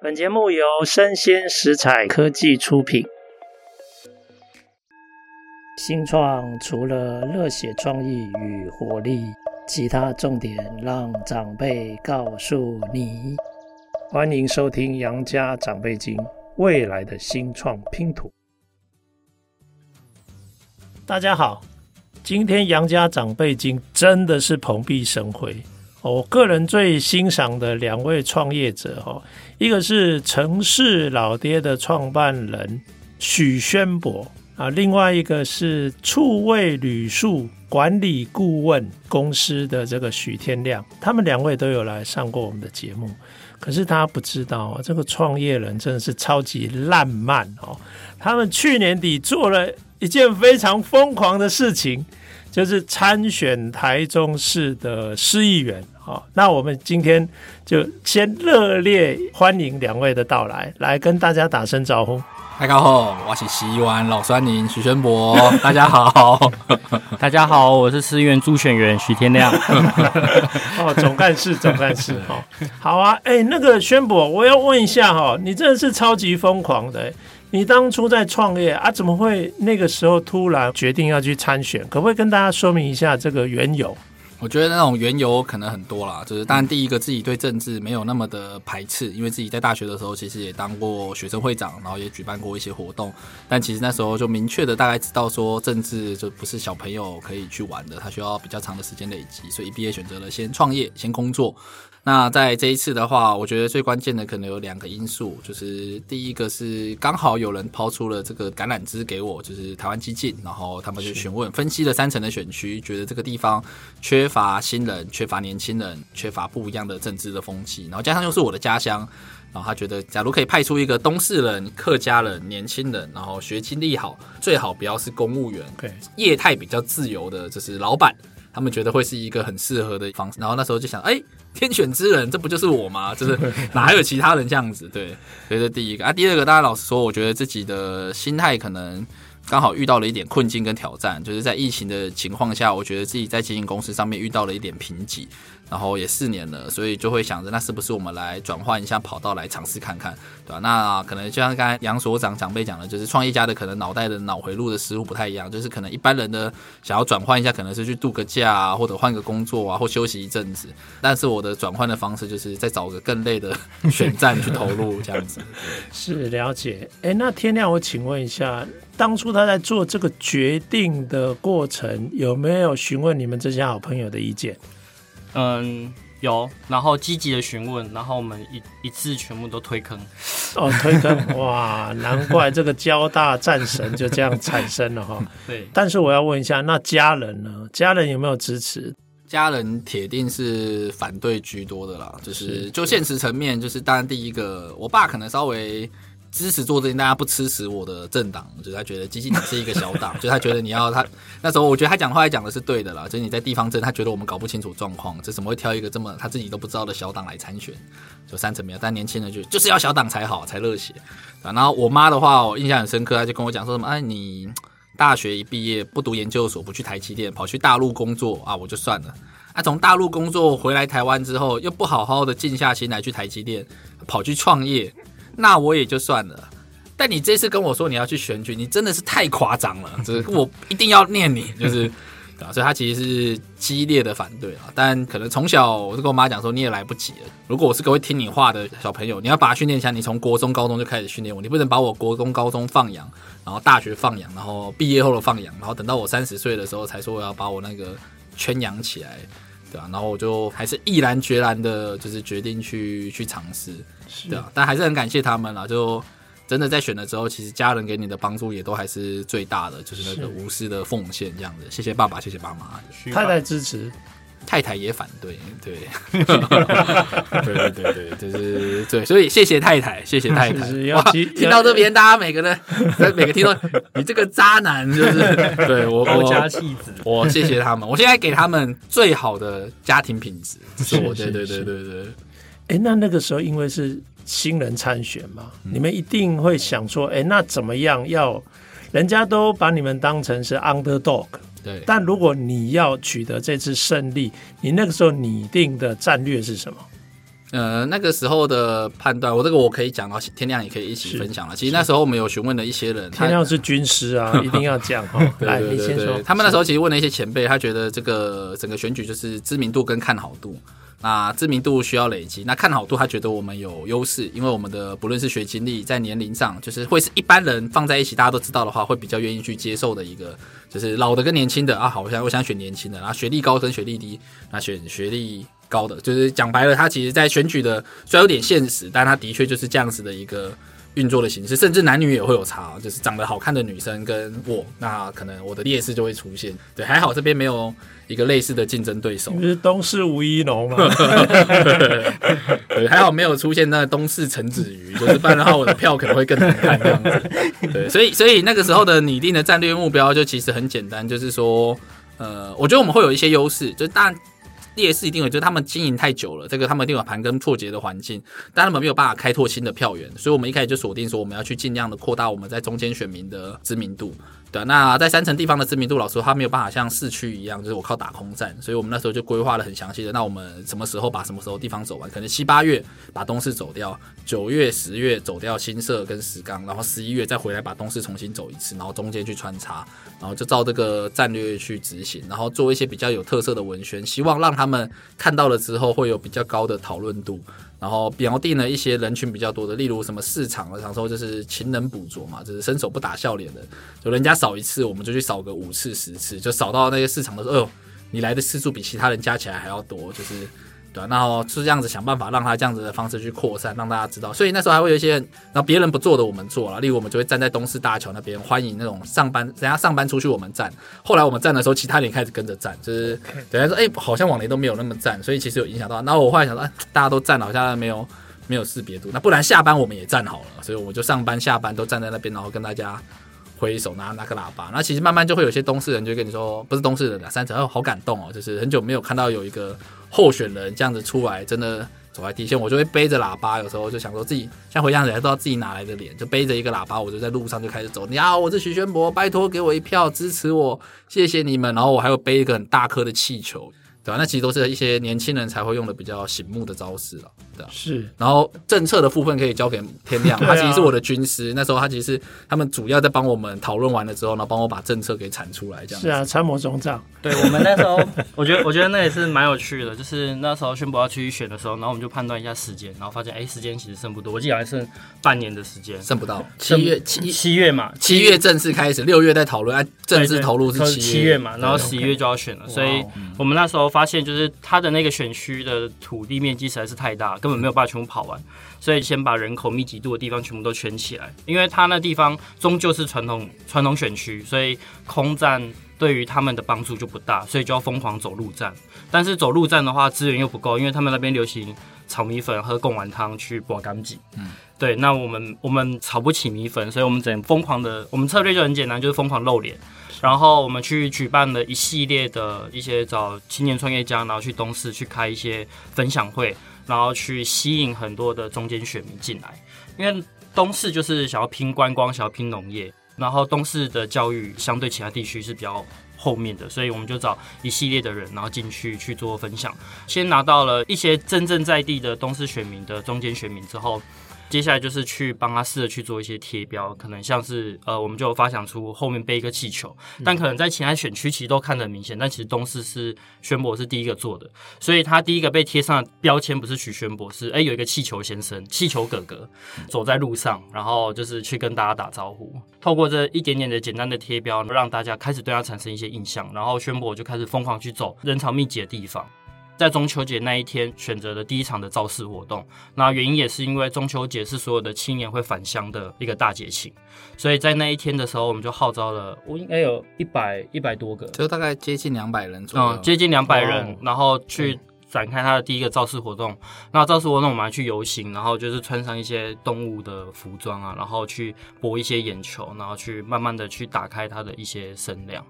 本节目由生鲜食材科技出品。新创除了热血创意与活力，其他重点让长辈告诉你。欢迎收听《杨家长辈经》，未来的新创拼图。大家好，今天《杨家长辈经》真的是蓬荜生辉。我个人最欣赏的两位创业者哈，一个是城市老爹的创办人许宣博啊，另外一个是触味旅宿管理顾问公司的这个许天亮，他们两位都有来上过我们的节目。可是他不知道，这个创业人真的是超级烂漫哦。他们去年底做了一件非常疯狂的事情。就是参选台中市的市议员，好，那我们今天就先热烈欢迎两位的到来，来跟大家打声招呼。大家好，我是市议员老酸宁许宣博，大家好，大家好，我是市议员助选员许天亮。哦，总干事，总干事，好，好啊，哎、欸，那个宣博，我要问一下哈，你真的是超级疯狂的。你当初在创业啊，怎么会那个时候突然决定要去参选？可不可以跟大家说明一下这个缘由？我觉得那种缘由可能很多啦，就是当然第一个自己对政治没有那么的排斥，因为自己在大学的时候其实也当过学生会长，然后也举办过一些活动，但其实那时候就明确的大概知道说政治就不是小朋友可以去玩的，它需要比较长的时间累积，所以一毕业选择了先创业，先工作。那在这一次的话，我觉得最关键的可能有两个因素，就是第一个是刚好有人抛出了这个橄榄枝给我，就是台湾激进，然后他们就询问分析了三层的选区，觉得这个地方缺乏新人，缺乏年轻人，缺乏不一样的政治的风气，然后加上又是我的家乡，然后他觉得假如可以派出一个东势人、客家人、年轻人，然后学经历好，最好不要是公务员，业态比较自由的，就是老板。他们觉得会是一个很适合的方式，然后那时候就想，哎，天选之人，这不就是我吗？就是 哪还有其他人这样子？对，所以这第一个啊，第二个，大家老实说，我觉得自己的心态可能刚好遇到了一点困境跟挑战，就是在疫情的情况下，我觉得自己在经营公司上面遇到了一点瓶颈。然后也四年了，所以就会想着，那是不是我们来转换一下跑道来尝试看看，对吧？那可能就像刚才杨所长长辈讲的，就是创业家的可能脑袋的脑回路的思路不太一样，就是可能一般人的想要转换一下，可能是去度个假啊，或者换个工作啊，或休息一阵子。但是我的转换的方式就是再找个更累的选战去投入，这样子。是了解。哎，那天亮，我请问一下，当初他在做这个决定的过程，有没有询问你们这些好朋友的意见？嗯，有，然后积极的询问，然后我们一一次全部都推坑。哦，推坑，哇，难怪这个交大战神就这样产生了哈。对，但是我要问一下，那家人呢？家人有没有支持？家人铁定是反对居多的啦，就是就现实层面，就是当然第一个，我爸可能稍微。支持做这件，大家不支持我的政党，就是他觉得基进党是一个小党，就他觉得你要他那时候，我觉得他讲话讲的是对的啦，就是你在地方政，他觉得我们搞不清楚状况，这怎么会挑一个这么他自己都不知道的小党来参选？就三层票，但年轻人就就是要小党才好，才热血。然后我妈的话，我印象很深刻，她就跟我讲说什么：哎，你大学一毕业不读研究所，不去台积电，跑去大陆工作啊，我就算了。啊，从大陆工作回来台湾之后，又不好好的静下心来去台积电，跑去创业。那我也就算了，但你这次跟我说你要去选举，你真的是太夸张了，就是我一定要念你，就是，啊所以他其实是激烈的反对啊。但可能从小我就跟我妈讲说，你也来不及了。如果我是个会听你话的小朋友，你要把它训练起来，你从国中、高中就开始训练我，你不能把我国中、高中放养，然后大学放养，然后毕业后的放养，然后等到我三十岁的时候才说我要把我那个圈养起来，对啊，然后我就还是毅然决然的，就是决定去去尝试。对啊，但还是很感谢他们啦。就真的在选了之后，其实家人给你的帮助也都还是最大的，就是那个无私的奉献这样子。谢谢爸爸，谢谢爸妈。太太支持，太太也反对，对，对对对对，就是对，所以谢谢太太，谢谢太太。哇，听到这边，大家每个人每个听众，你这个渣男就是 对我我家弃子，我谢谢他们，我现在给他们最好的家庭品质，是我，对对对对对。哎、欸，那那个时候因为是新人参选嘛，嗯、你们一定会想说，哎、欸，那怎么样要？人家都把你们当成是 underdog，对。但如果你要取得这次胜利，你那个时候拟定的战略是什么？呃，那个时候的判断，我这个我可以讲，到天亮也可以一起分享了。其实那时候我们有询问了一些人，天亮是军师啊，一定要讲哦。来，你先说。他们那时候其实问了一些前辈，他觉得这个整个选举就是知名度跟看好度。那知名度需要累积，那看好度他觉得我们有优势，因为我们的不论是学经历，在年龄上，就是会是一般人放在一起，大家都知道的话，会比较愿意去接受的一个，就是老的跟年轻的啊。好，我想我想选年轻的，然后学历高跟学历低，那选学历。高的就是讲白了，他其实，在选举的虽然有点现实，但他的确就是这样子的一个运作的形式，甚至男女也会有差，就是长得好看的女生跟我，那可能我的劣势就会出现。对，还好这边没有一个类似的竞争对手。不是东市吴一农吗？对，还好没有出现那东市陈子瑜，就是不然的话我的票可能会更难看这样子。对，所以所以那个时候的拟定的战略目标就其实很简单，就是说，呃，我觉得我们会有一些优势，就是当然。劣势一定有，就是他们经营太久了，这个他们一定有盘根错节的环境，但他们没有办法开拓新的票源，所以我们一开始就锁定说，我们要去尽量的扩大我们在中间选民的知名度。对，那在山城地方的知名度，老实说，他没有办法像市区一样，就是我靠打空战，所以我们那时候就规划了很详细的。那我们什么时候把什么时候地方走完？可能七八月把东势走掉，九月、十月走掉新社跟石冈，然后十一月再回来把东势重新走一次，然后中间去穿插，然后就照这个战略去执行，然后做一些比较有特色的文宣，希望让他们看到了之后会有比较高的讨论度。然后标定了一些人群比较多的，例如什么市场，我想说就是勤能补拙嘛，就是伸手不打笑脸的，就人家扫一次，我们就去扫个五次十次，就扫到那些市场的时候，哎呦，你来的次数比其他人加起来还要多，就是。对，然后是这样子想办法让他这样子的方式去扩散，让大家知道。所以那时候还会有一些，然后别人不做的我们做了，例如我们就会站在东势大桥那边欢迎那种上班，人家上班出去我们站。后来我们站的时候，其他人开始跟着站，就是等于说，哎，好像往年都没有那么站，所以其实有影响到。然后我后来想说，哎，大家都站了，好像没有没有识别度，那不然下班我们也站好了，所以我就上班下班都站在那边，然后跟大家。挥手拿拿个喇叭，那其实慢慢就会有些东市人就跟你说，不是东市人的三层，哦，好感动哦，就是很久没有看到有一个候选人这样子出来，真的走在第一线，我就会背着喇叭，有时候就想说自己像回想起来，不知道自己哪来的脸，就背着一个喇叭，我就在路上就开始走。你好，我是徐宣博，拜托给我一票支持我，谢谢你们。然后我还有背一个很大颗的气球。对吧？那其实都是一些年轻人才会用的比较醒目的招式了，对吧？是。然后政策的部分可以交给天亮，他其实是我的军师。那时候他其实他们主要在帮我们讨论完了之后，然后帮我把政策给产出来，这样。是啊，参谋总长。对我们那时候，我觉得我觉得那也是蛮有趣的，就是那时候宣布要去选的时候，然后我们就判断一下时间，然后发现哎，时间其实剩不多，我记得还剩半年的时间，剩不到。七月七七月嘛，七月正式开始，六月在讨论，哎，正式投入是七月，七月嘛，然后十一月就要选了，所以我们那时候发现就是他。的那个选区的土地面积实在是太大，根本没有办法全部跑完，所以先把人口密集度的地方全部都圈起来。因为他那地方终究是传统传统选区，所以空战对于他们的帮助就不大，所以就要疯狂走路战。但是走路战的话，资源又不够，因为他们那边流行炒米粉、喝贡丸汤、去博干净。嗯，对，那我们我们炒不起米粉，所以我们只能疯狂的，我们策略就很简单，就是疯狂露脸。然后我们去举办了一系列的一些找青年创业家，然后去东市去开一些分享会，然后去吸引很多的中间选民进来。因为东市就是想要拼观光，想要拼农业，然后东市的教育相对其他地区是比较后面的，所以我们就找一系列的人，然后进去去做分享。先拿到了一些真正在地的东市选民的中间选民之后。接下来就是去帮他试着去做一些贴标，可能像是呃，我们就发想出后面背一个气球，但可能在其他选区其实都看得很明显，但其实东势是宣博是第一个做的，所以他第一个被贴上的标签不是许宣博，是哎有一个气球先生、气球哥哥走在路上，然后就是去跟大家打招呼，透过这一点点的简单的贴标，让大家开始对他产生一些印象，然后宣博就开始疯狂去走人潮密集的地方。在中秋节那一天选择的第一场的造势活动，那原因也是因为中秋节是所有的青年会返乡的一个大节庆，所以在那一天的时候，我们就号召了，我应该有一百一百多个，就大概接近两百人左右，嗯，接近两百人，然后去展开他的第一个造势活动。那造势活动我们还去游行，然后就是穿上一些动物的服装啊，然后去博一些眼球，然后去慢慢的去打开他的一些声量。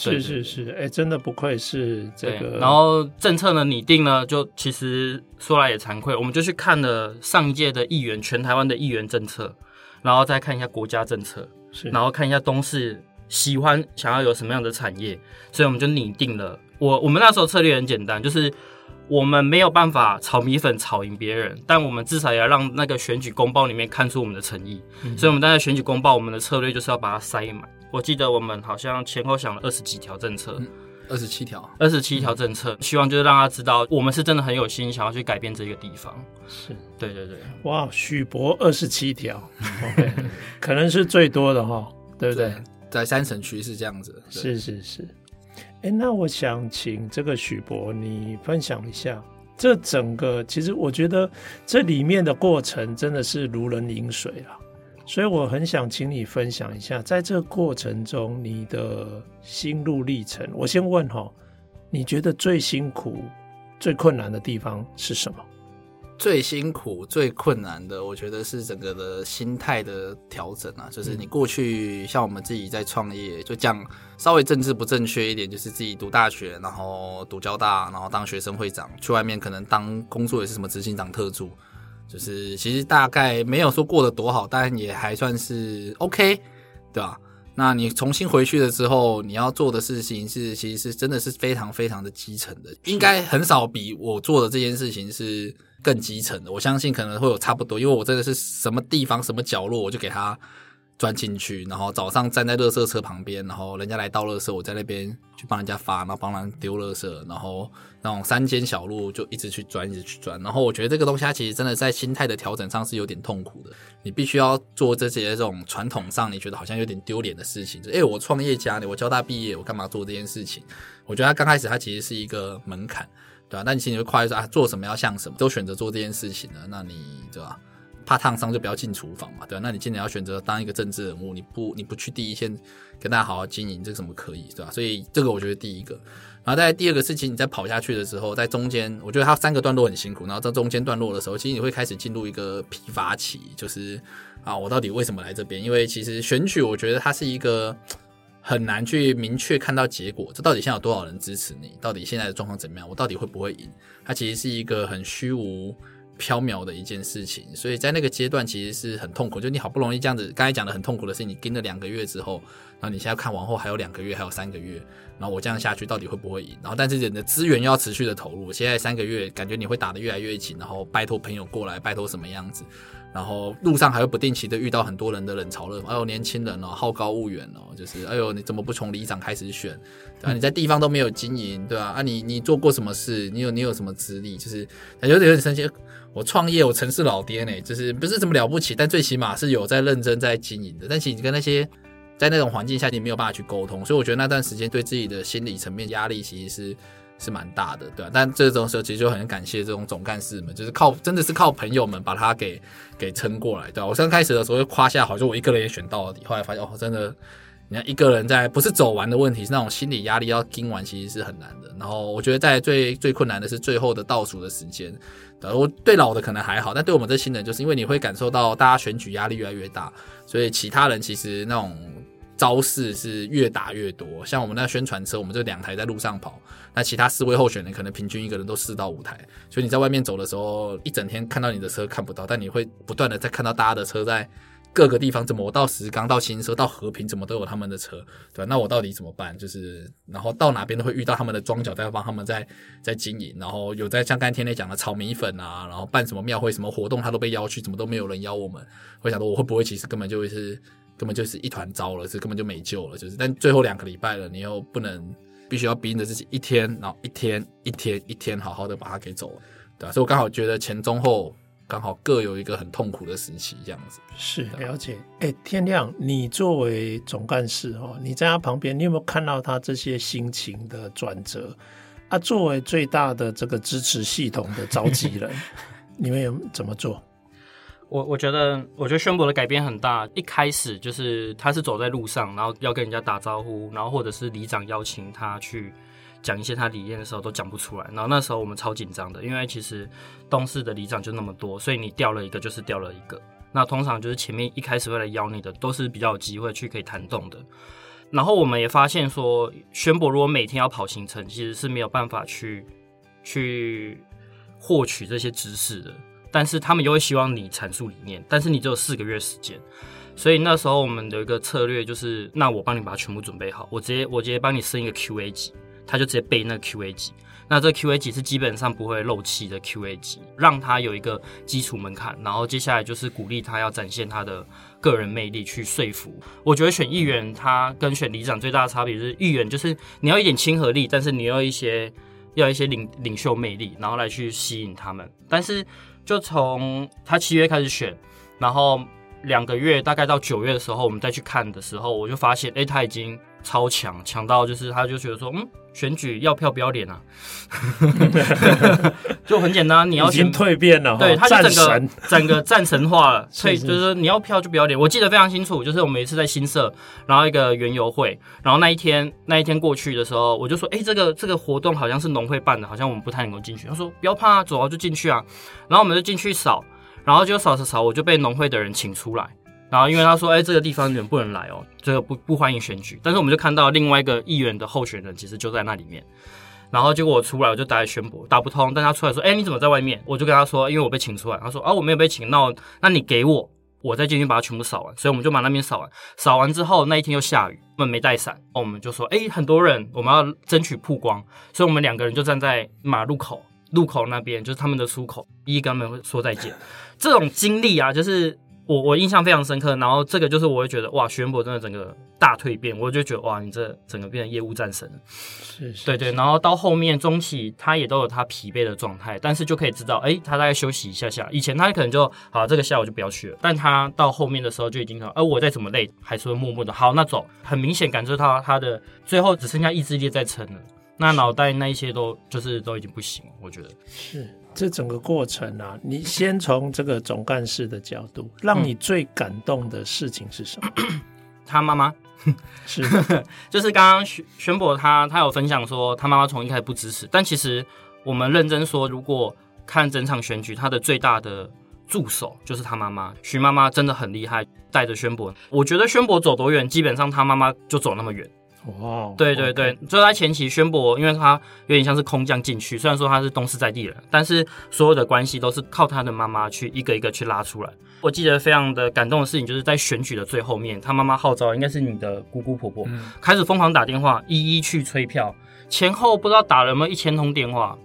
是是是，哎、欸，真的不愧是这个。然后政策呢拟定呢，就其实说来也惭愧，我们就去看了上一届的议员，全台湾的议员政策，然后再看一下国家政策，是，然后看一下东市喜欢想要有什么样的产业，所以我们就拟定了。我我们那时候策略很简单，就是我们没有办法炒米粉炒赢别人，但我们至少也要让那个选举公报里面看出我们的诚意。嗯、所以我们在选举公报，我们的策略就是要把它塞满。我记得我们好像前后想了二十几条政策，二十七条，二十七条政策，嗯、希望就是让他知道我们是真的很有心，想要去改变这个地方。是。对对对，哇，许博二十七条，OK，可能是最多的哈，对不对？在三省区是这样子，是是是。哎，那我想请这个许博你分享一下，这整个其实我觉得这里面的过程真的是如人饮水了，所以我很想请你分享一下，在这个过程中你的心路历程。我先问哈，你觉得最辛苦、最困难的地方是什么？最辛苦、最困难的，我觉得是整个的心态的调整啊。就是你过去像我们自己在创业，就讲稍微政治不正确一点，就是自己读大学，然后读交大，然后当学生会长，去外面可能当工作也是什么执行长、特助，就是其实大概没有说过得多好，但也还算是 OK，对吧？那你重新回去了之后，你要做的事情是，其实是真的是非常非常的基层的，应该很少比我做的这件事情是。更基层的，我相信可能会有差不多，因为我真的是什么地方、什么角落，我就给他钻进去，然后早上站在垃圾车旁边，然后人家来倒垃圾，我在那边去帮人家发，然后帮人丢垃圾，然后那种山间小路就一直去钻，一直去钻。然后我觉得这个东西它其实真的在心态的调整上是有点痛苦的，你必须要做这些这种传统上你觉得好像有点丢脸的事情，就诶，我创业家，我交大毕业，我干嘛做这件事情？我觉得他刚开始他其实是一个门槛。对吧、啊？那你心里会跨越说啊，做什么要像什么，都选择做这件事情呢？那你对吧？怕烫伤就不要进厨房嘛，对吧、那你今年要选择当一个政治人物，你不你不去第一线跟大家好好经营，这个怎么可以，对吧、所以这个我觉得第一个，然后在第二个事情，你在跑下去的时候，在中间，我觉得它三个段落很辛苦，然后在中间段落的时候，其实你会开始进入一个疲乏期，就是啊，我到底为什么来这边？因为其实选举，我觉得它是一个。很难去明确看到结果，这到底现在有多少人支持你？到底现在的状况怎么样？我到底会不会赢？它其实是一个很虚无缥缈的一件事情，所以在那个阶段其实是很痛苦。就你好不容易这样子，刚才讲的很痛苦的是，你跟了两个月之后，然后你现在看往后还有两个月，还有三个月，然后我这样下去到底会不会赢？然后但是人的资源要持续的投入，现在三个月感觉你会打得越来越紧，然后拜托朋友过来，拜托什么样子？然后路上还会不定期的遇到很多人的冷嘲热讽，哎呦年轻人哦，好高骛远哦，就是哎呦你怎么不从里长开始选？对啊，你在地方都没有经营，对吧？啊，啊你你做过什么事？你有你有什么资历？就是感觉有点生气。我创业，我曾是老爹呢，就是不是这么了不起，但最起码是有在认真在经营的。但其实你跟那些在那种环境下，你没有办法去沟通，所以我觉得那段时间对自己的心理层面压力其实是。是蛮大的，对吧？但这种时候其实就很感谢这种总干事们，就是靠真的是靠朋友们把他给给撑过来，对吧？我刚开始的时候就夸下好，就我一个人也选到了底，后来发现哦，真的，你看一个人在不是走完的问题，是那种心理压力要盯完，其实是很难的。然后我觉得在最最困难的是最后的倒数的时间，对，我对老的可能还好，但对我们这新人，就是因为你会感受到大家选举压力越来越大，所以其他人其实那种。招式是越打越多，像我们那宣传车，我们就两台在路上跑。那其他四位候选人可能平均一个人都四到五台，所以你在外面走的时候，一整天看到你的车看不到，但你会不断的在看到大家的车在各个地方。怎么我到石冈到新车到和平，怎么都有他们的车，对？那我到底怎么办？就是然后到哪边都会遇到他们的庄脚在帮他们在在经营，然后有在像刚才天天讲的炒米粉啊，然后办什么庙会什么活动，他都被邀去，怎么都没有人邀我们。会想说我会不会其实根本就是。根本就是一团糟了，是根本就没救了，就是。但最后两个礼拜了，你又不能，必须要逼着自己一天，然后一天一天一天好好的把它给走了，对吧？所以我刚好觉得前中后刚好各有一个很痛苦的时期，这样子。是了解。哎，天亮，你作为总干事哦，你在他旁边，你有没有看到他这些心情的转折？啊，作为最大的这个支持系统的召集人，你们有怎么做？我我觉得，我觉得宣博的改变很大。一开始就是他是走在路上，然后要跟人家打招呼，然后或者是里长邀请他去讲一些他理念的时候，都讲不出来。然后那时候我们超紧张的，因为其实东市的里长就那么多，所以你掉了一个就是掉了一个。那通常就是前面一开始会来邀你的，都是比较有机会去可以弹动的。然后我们也发现说，宣博如果每天要跑行程，其实是没有办法去去获取这些知识的。但是他们又会希望你阐述理念，但是你只有四个月时间，所以那时候我们的一个策略就是，那我帮你把它全部准备好，我直接我直接帮你升一个 QA 级，他就直接背那个 QA 级，那这 Q A 级是基本上不会漏气的 Q A 级，让他有一个基础门槛，然后接下来就是鼓励他要展现他的个人魅力去说服。我觉得选议员他跟选里长最大的差别就是，议员就是你要一点亲和力，但是你要一些要一些领领袖魅力，然后来去吸引他们。但是就从他七月开始选，然后两个月大概到九月的时候，我们再去看的时候，我就发现，哎，他已经。超强，强到就是他就觉得说，嗯，选举要票不要脸啊，就很简单，你要先蜕变了，对，他就整个整个战神化了，所以就是说你要票就不要脸。我记得非常清楚，就是我们一次在新社，然后一个园游会，然后那一天那一天过去的时候，我就说，哎、欸，这个这个活动好像是农会办的，好像我们不太能够进去。他说不要怕，走啊，就进去啊。然后我们就进去扫，然后就扫扫扫，我就被农会的人请出来。然后因为他说，哎，这个地方人不能来哦，这个不不欢迎选举。但是我们就看到另外一个议员的候选人，其实就在那里面。然后结果我出来，我就打给宣布，打不通。但他出来说，哎，你怎么在外面？我就跟他说，因为我被请出来。他说，啊，我没有被请，那那你给我，我再进去把它全部扫完。所以我们就把那边扫完。扫完之后，那一天又下雨，我们没带伞。我们就说，哎，很多人，我们要争取曝光，所以我们两个人就站在马路口路口那边，就是他们的出口，一跟他们说再见。这种经历啊，就是。我我印象非常深刻，然后这个就是我会觉得哇，徐文博真的整个大蜕变，我就觉得哇，你这整个变成业务战神了，是，是，对对，然后到后面中期他也都有他疲惫的状态，但是就可以知道，哎，他大概休息一下下，以前他可能就好，这个下午就不要去了，但他到后面的时候就已经说，而我再怎么累，还是会默默的好，那走，很明显感受到他的最后只剩下意志力在撑了，那脑袋那一些都就是都已经不行了，我觉得。是。这整个过程啊，你先从这个总干事的角度，让你最感动的事情是什么？嗯、他妈妈 是，就是刚刚宣宣博他他有分享说，他妈妈从一开始不支持，但其实我们认真说，如果看整场选举，他的最大的助手就是他妈妈，徐妈妈真的很厉害，带着宣博。我觉得宣博走多远，基本上他妈妈就走那么远。哇，wow, 对对对，就在前期宣布，因为他有点像是空降进去，虽然说他是东势在地人，但是所有的关系都是靠他的妈妈去一个一个去拉出来。我记得非常的感动的事情，就是在选举的最后面，他妈妈号召应该是你的姑姑婆婆，嗯、开始疯狂打电话，一一去催票，前后不知道打了有没有一千通电话，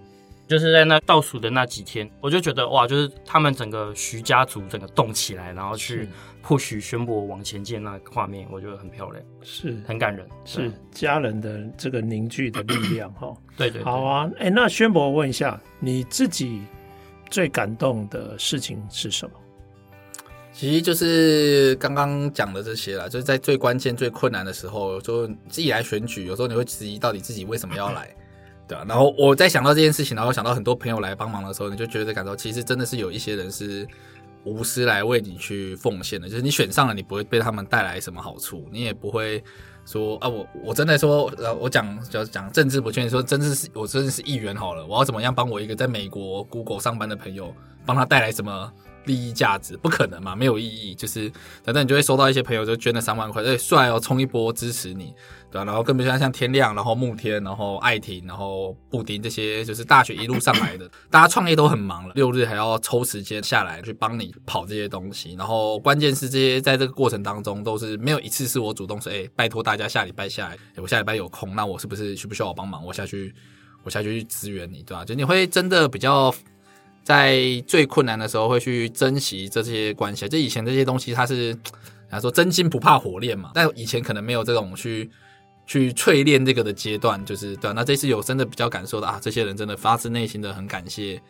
就是在那倒数的那几天，我就觉得哇，就是他们整个徐家族整个动起来，然后去。或许宣布往前进那画面，我觉得很漂亮，是很感人，是家人的这个凝聚的力量哈。对，对 对，好啊。哎、欸，那宣博问一下，你自己最感动的事情是什么？其实就是刚刚讲的这些啦，就是在最关键、最困难的时候，就自己来选举，有时候你会质疑到底自己为什么要来，对啊。然后我在想到这件事情，然后想到很多朋友来帮忙的时候，你就觉得感到其实真的是有一些人是。无私来为你去奉献的，就是你选上了，你不会被他们带来什么好处，你也不会说啊，我我真的说，呃，我讲就讲政治不确定，说真的是我真的是议员好了，我要怎么样帮我一个在美国 Google 上班的朋友，帮他带来什么？利益价值不可能嘛，没有意义。就是等等，你就会收到一些朋友就捐了三万块，哎，帅哦，冲一波支持你，对吧、然后更不像像天亮，然后慕天，然后爱婷，然后布丁这些，就是大学一路上来的，大家创业都很忙了，六日还要抽时间下来去帮你跑这些东西。然后关键是这些在这个过程当中都是没有一次是我主动说，哎，拜托大家下礼拜下来，我下礼拜有空，那我是不是需不需要我帮忙？我下去，我下去去支援你，对吧、啊？就你会真的比较。在最困难的时候，会去珍惜这些关系。就以前这些东西，它是，他说真金不怕火炼嘛。但以前可能没有这种去去淬炼这个的阶段，就是对。那这次有真的比较感受到啊，这些人真的发自内心的很感谢，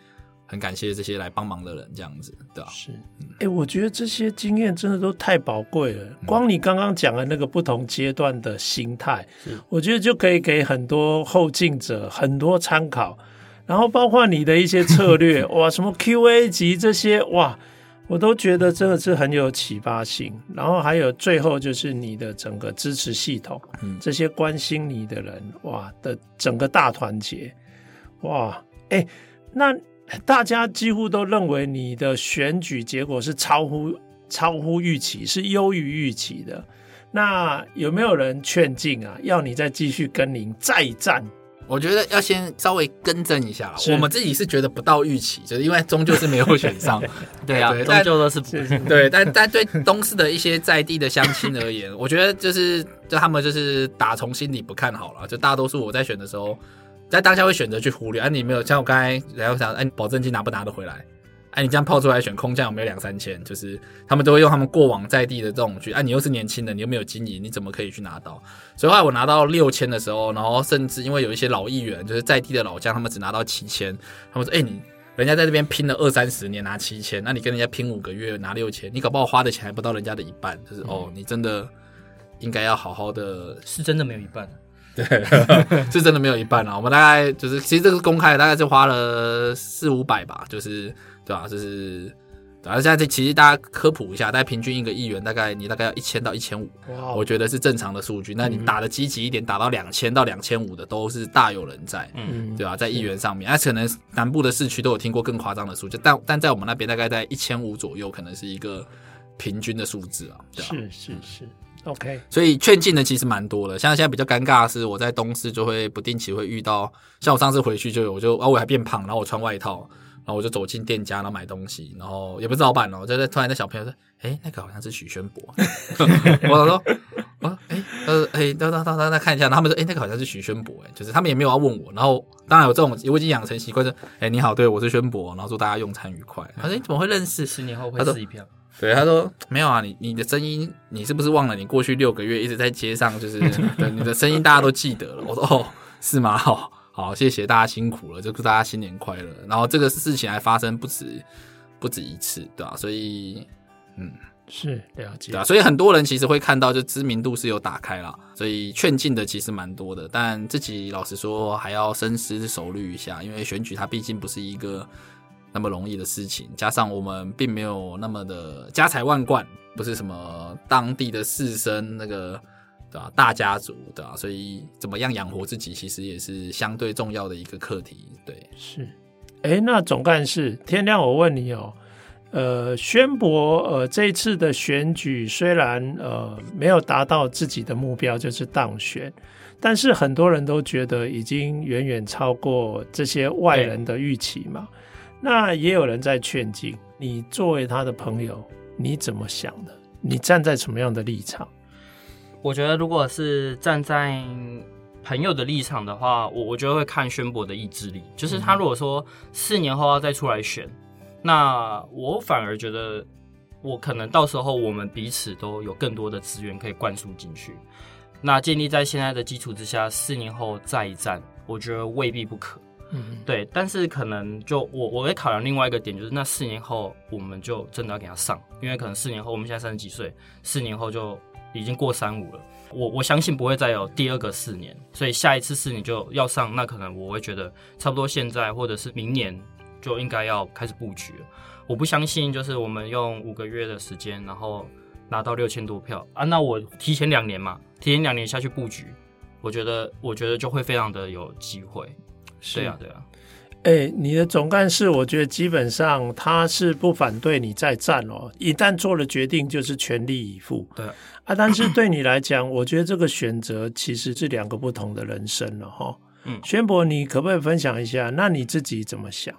很感谢这些来帮忙的人，这样子，对吧？是，哎、欸，我觉得这些经验真的都太宝贵了。光你刚刚讲的那个不同阶段的心态，是我觉得就可以给很多后进者很多参考。然后包括你的一些策略，哇，什么 QA 级这些，哇，我都觉得真的是很有启发性。然后还有最后就是你的整个支持系统，嗯，这些关心你的人，哇的整个大团结，哇，哎，那大家几乎都认为你的选举结果是超乎超乎预期，是优于预期的。那有没有人劝进啊？要你再继续跟您再战？我觉得要先稍微更正一下，我们自己是觉得不到预期，就是因为终究是没有选上，对啊，终究都是不 对，但但对东市的一些在地的乡亲而言，我觉得就是就他们就是打从心里不看好了，就大多数我在选的时候。在当下会选择去忽略。啊，你没有像我刚才然后想，哎，保证金拿不拿得回来？哎，你这样抛出来选空降有没有两三千？就是他们都会用他们过往在地的这种去，哎，你又是年轻人，你又没有经营，你怎么可以去拿到？所以后来我拿到六千的时候，然后甚至因为有一些老议员，就是在地的老将，他们只拿到七千，他们说，哎，你人家在这边拼了二三十年拿七千，那你跟人家拼五个月拿六千，你搞不好花的钱还不到人家的一半，就是哦，你真的应该要好好的，是真的没有一半。对，是真的没有一半啊。我们大概就是，其实这个公开的，大概就花了四五百吧，就是对吧、啊？就是，然后现在这其实大家科普一下，大概平均一个议员大概你大概要一千到一千五，我觉得是正常的数据。那你打的积极一点，打到两千到两千五的都是大有人在，嗯，对吧、啊？在议员上面，那、啊、可能南部的市区都有听过更夸张的数据，但但在我们那边大概在一千五左右，可能是一个平均的数字啊，对吧、啊？是是是。OK，所以劝进的其实蛮多的。像现在比较尴尬的是，我在东市就会不定期会遇到，像我上次回去就有，我就啊我还变胖，然后我穿外套，然后我就走进店家然后买东西，然后也不是老板哦，就在突然那小朋友说，哎，那个好像是许宣博，我说啊，哎，呃，哎，等等等等，再看一下，然后他们说，哎，那个好像是许宣博，哎，就是他们也没有要问我，然后当然有这种，我已经养成习惯，说，哎，你好，对我是宣博，然后祝大家用餐愉快。他说你怎么会认识？十年后会是一票。对，他说没有啊，你你的声音，你是不是忘了？你过去六个月一直在街上，就是 对你的声音，大家都记得了。我说哦，是吗？好，好，谢谢大家辛苦了，就祝大家新年快乐。然后这个事情还发生不止不止一次，对吧？所以，嗯，是了解，对啊。所以很多人其实会看到，就知名度是有打开了，所以劝进的其实蛮多的。但自己老实说，还要深思熟虑一下，因为选举它毕竟不是一个。那么容易的事情，加上我们并没有那么的家财万贯，不是什么当地的士绅那个，对吧？大家族，对吧？所以怎么样养活自己，其实也是相对重要的一个课题。对，是。哎，那总干事天亮，我问你哦，呃，宣博呃这一次的选举虽然呃没有达到自己的目标，就是当选，但是很多人都觉得已经远远超过这些外人的预期嘛。那也有人在劝进，你作为他的朋友，你怎么想的？你站在什么样的立场？我觉得，如果是站在朋友的立场的话，我我觉得会看宣博的意志力。就是他如果说四年后要再出来选，那我反而觉得，我可能到时候我们彼此都有更多的资源可以灌输进去。那建立在现在的基础之下，四年后再一战，我觉得未必不可。嗯，对，但是可能就我我会考量另外一个点，就是那四年后我们就真的要给他上，因为可能四年后我们现在三十几岁，四年后就已经过三五了，我我相信不会再有第二个四年，所以下一次四年就要上，那可能我会觉得差不多现在或者是明年就应该要开始布局了。我不相信就是我们用五个月的时间，然后拿到六千多票啊，那我提前两年嘛，提前两年下去布局，我觉得我觉得就会非常的有机会。是啊，对啊，哎、欸，你的总干事，我觉得基本上他是不反对你再战哦。一旦做了决定，就是全力以赴。对啊，但是对你来讲，我觉得这个选择其实是两个不同的人生了哈。嗯，宣博，你可不可以分享一下？那你自己怎么想？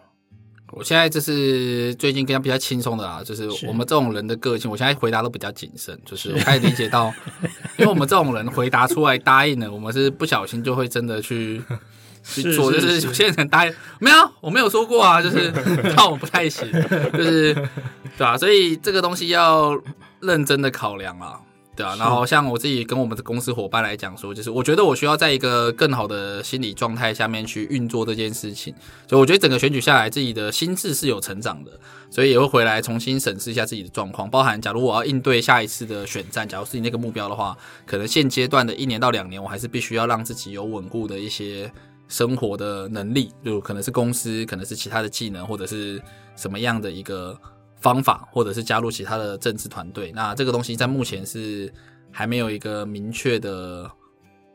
我现在就是最近跟他比较轻松的啊，就是我们这种人的个性，我现在回答都比较谨慎，就是我开始理解到，因为我们这种人回答出来答应了，我们是不小心就会真的去。去做，就是有些人答应没有，我没有说过啊，就是 那我不太行，就是对吧、啊？所以这个东西要认真的考量啊，对啊。然后像我自己跟我们的公司伙伴来讲说，就是我觉得我需要在一个更好的心理状态下面去运作这件事情。所以我觉得整个选举下来，自己的心智是有成长的，所以也会回来重新审视一下自己的状况，包含假如我要应对下一次的选战，假如是你那个目标的话，可能现阶段的一年到两年，我还是必须要让自己有稳固的一些。生活的能力，就可能是公司，可能是其他的技能，或者是什么样的一个方法，或者是加入其他的政治团队。那这个东西在目前是还没有一个明确的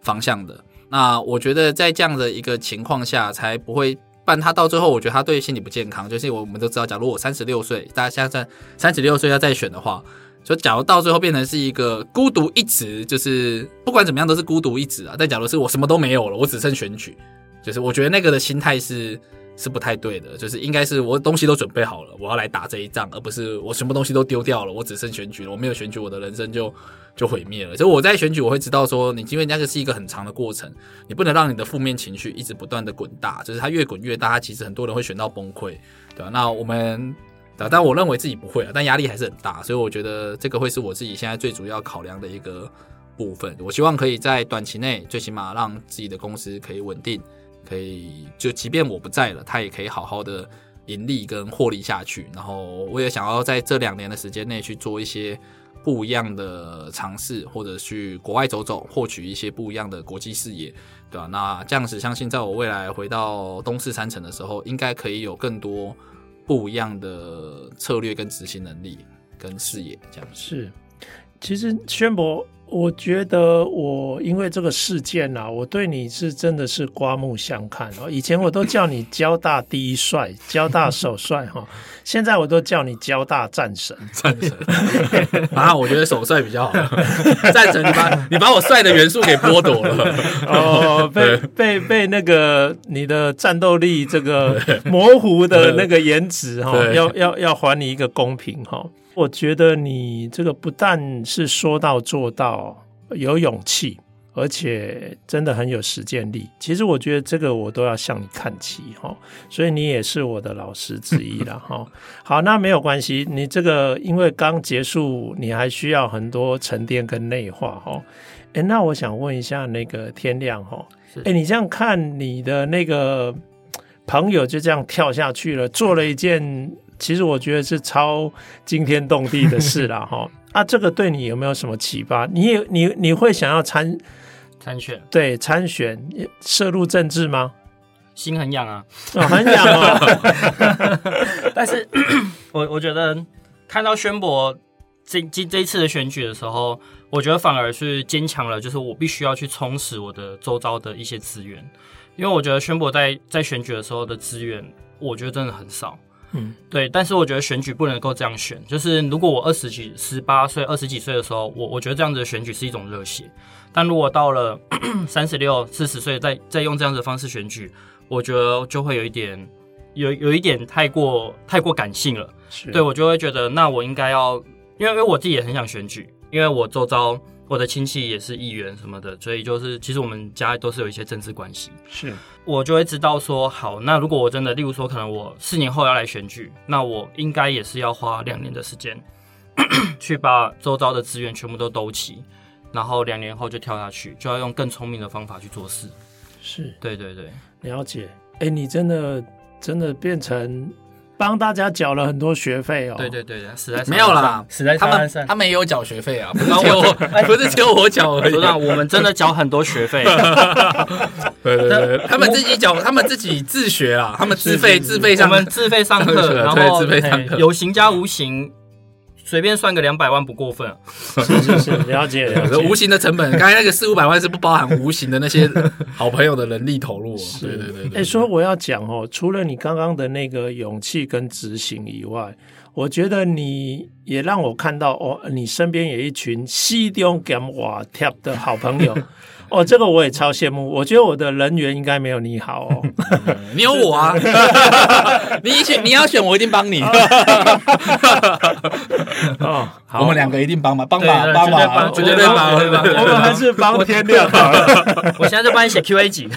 方向的。那我觉得在这样的一个情况下，才不会办他到最后，我觉得他对心理不健康。就是我们都知道，假如我三十六岁，大家现在三十六岁要再选的话，就假如到最后变成是一个孤独一职，就是不管怎么样都是孤独一职啊。但假如是我什么都没有了，我只剩选举。就是我觉得那个的心态是是不太对的。就是应该是我东西都准备好了，我要来打这一仗，而不是我什么东西都丢掉了，我只剩选举了，我没有选举，我的人生就就毁灭了。所以我在选举，我会知道说，你因为那个是一个很长的过程，你不能让你的负面情绪一直不断的滚大，就是它越滚越大，它其实很多人会选到崩溃，对吧？那我们。但我认为自己不会啊，但压力还是很大，所以我觉得这个会是我自己现在最主要考量的一个部分。我希望可以在短期内，最起码让自己的公司可以稳定，可以就即便我不在了，它也可以好好的盈利跟获利下去。然后我也想要在这两年的时间内去做一些不一样的尝试，或者去国外走走，获取一些不一样的国际视野，对吧？那这样子，相信在我未来回到东势三成的时候，应该可以有更多。不一样的策略跟执行能力跟视野，这样是。其实宣博，我觉得我因为这个事件啊，我对你是真的是刮目相看哦。以前我都叫你交大第一帅，交大首帅哈，现在我都叫你交大战神，战神。啊，我觉得首帅比较好。战神，你把你把我帅的元素给剥夺了。哦，被被被那个你的战斗力这个模糊的那个颜值哈，要要要还你一个公平哈。我觉得你这个不但是说到做到，有勇气，而且真的很有实践力。其实我觉得这个我都要向你看齐哈，所以你也是我的老师之一了 哈。好，那没有关系，你这个因为刚结束，你还需要很多沉淀跟内化哈。诶，那我想问一下那个天亮哈，诶，你这样看你的那个朋友就这样跳下去了，做了一件。其实我觉得是超惊天动地的事了 哈啊！这个对你有没有什么启发？你也你你会想要参参选？对，参选涉入政治吗？心很痒啊，哦、很痒啊！但是 我我觉得看到宣博这这这一次的选举的时候，我觉得反而是坚强了，就是我必须要去充实我的周遭的一些资源，因为我觉得宣博在在选举的时候的资源，我觉得真的很少。嗯，对，但是我觉得选举不能够这样选，就是如果我二十几、十八岁、二十几岁的时候，我我觉得这样子的选举是一种热血，但如果到了 三十六、四十岁再再用这样子的方式选举，我觉得就会有一点有有一点太过太过感性了。是对，我就会觉得那我应该要，因为因为我自己也很想选举，因为我周遭。我的亲戚也是议员什么的，所以就是其实我们家都是有一些政治关系。是，我就会知道说，好，那如果我真的，例如说，可能我四年后要来选举，那我应该也是要花两年的时间，去把周遭的资源全部都兜齐，然后两年后就跳下去，就要用更聪明的方法去做事。是，对对对，了解。哎、欸，你真的真的变成。帮大家缴了很多学费哦。对对对，实在没有啦，实在他们他们也有缴学费啊，不是只有我，不是只有我缴而已。我们真的缴很多学费。对对对，他们自己缴，他们自己自学啊，他们自费自费上，我们自费上课，然后自费上课，有形加无形。随便算个两百万不过分，是是是，了解了解。无形的成本，刚才那个四五百万是不包含无形的那些 好朋友的人力投入。是对对对，对。哎、欸，说我要讲哦，除了你刚刚的那个勇气跟执行以外，我觉得你也让我看到哦，你身边有一群西中兼瓦贴的好朋友。哦，这个我也超羡慕。我觉得我的人缘应该没有你好哦。你有我啊！你选，你要选，我一定帮你。哦，好，我们两个一定帮忙，帮忙，帮忙，绝对帮，我们还是帮天亮好了。我现在就帮你写 Q&A 集。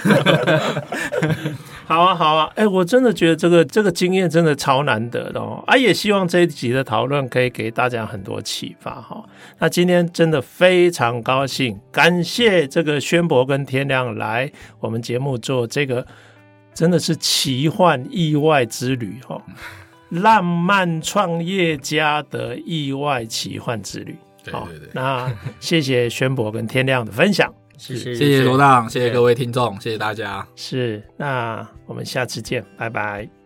好啊，好啊，哎，我真的觉得这个这个经验真的超难得的哦，啊，也希望这一集的讨论可以给大家很多启发哈。那今天真的非常高兴，感谢这个宣博跟天亮来我们节目做这个真的是奇幻意外之旅哈，浪漫创业家的意外奇幻之旅。好，那谢谢宣博跟天亮的分享。谢谢，谢谢罗大，谢谢各位听众，谢谢大家。是，那我们下次见，拜拜。